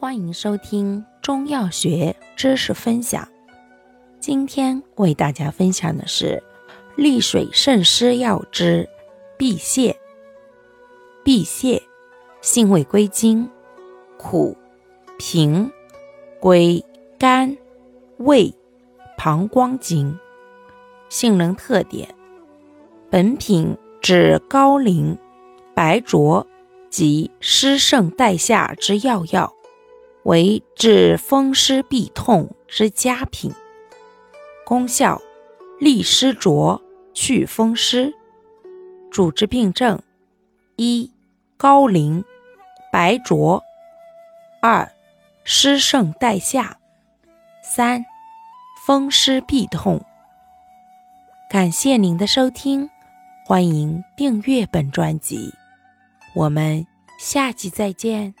欢迎收听中药学知识分享。今天为大家分享的是利水渗湿药之碧泻。碧泻性味归经：苦、平，归肝、胃、膀胱经。性能特点：本品治高龄、白浊及湿盛带下之要药。为治风湿痹痛之佳品，功效利湿浊、祛风湿。主治病症：一、高龄、白浊；二、湿盛带下；三、风湿痹痛。感谢您的收听，欢迎订阅本专辑，我们下期再见。